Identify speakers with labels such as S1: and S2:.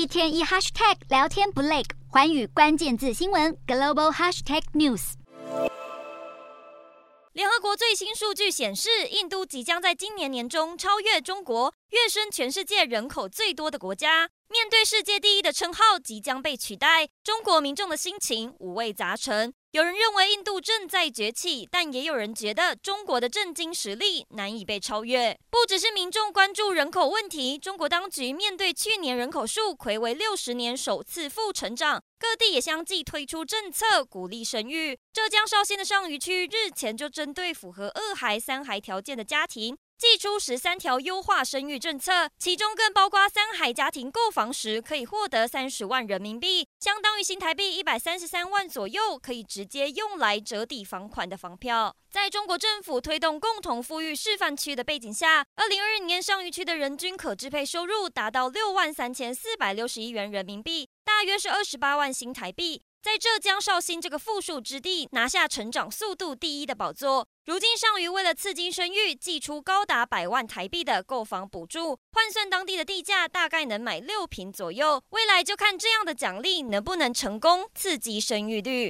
S1: 一天一 hashtag 聊天不累，环宇关键字新闻 global hashtag news。
S2: 联合国最新数据显示，印度即将在今年年中超越中国，跃升全世界人口最多的国家。面对世界第一的称号即将被取代，中国民众的心情五味杂陈。有人认为印度正在崛起，但也有人觉得中国的震惊实力难以被超越。不只是民众关注人口问题，中国当局面对去年人口数睽违六十年首次负成长，各地也相继推出政策鼓励生育。浙江绍兴的上虞区日前就针对符合二孩、三孩条件的家庭，祭出十三条优化生育政策，其中更包括三孩家庭购房时可以获得三十万人民币，相当于新台币一百三十三万左右，可以直接用来折抵房款的房票。在中国政府推动共同富裕示范区的背景下，二零二二年上虞区的人均可支配收入达到六万三千四百六十一元人民币，大约是二十八万新台币。在浙江绍兴这个富庶之地拿下成长速度第一的宝座。如今上虞为了刺激生育，寄出高达百万台币的购房补助，换算当地的地价，大概能买六平左右。未来就看这样的奖励能不能成功刺激生育率。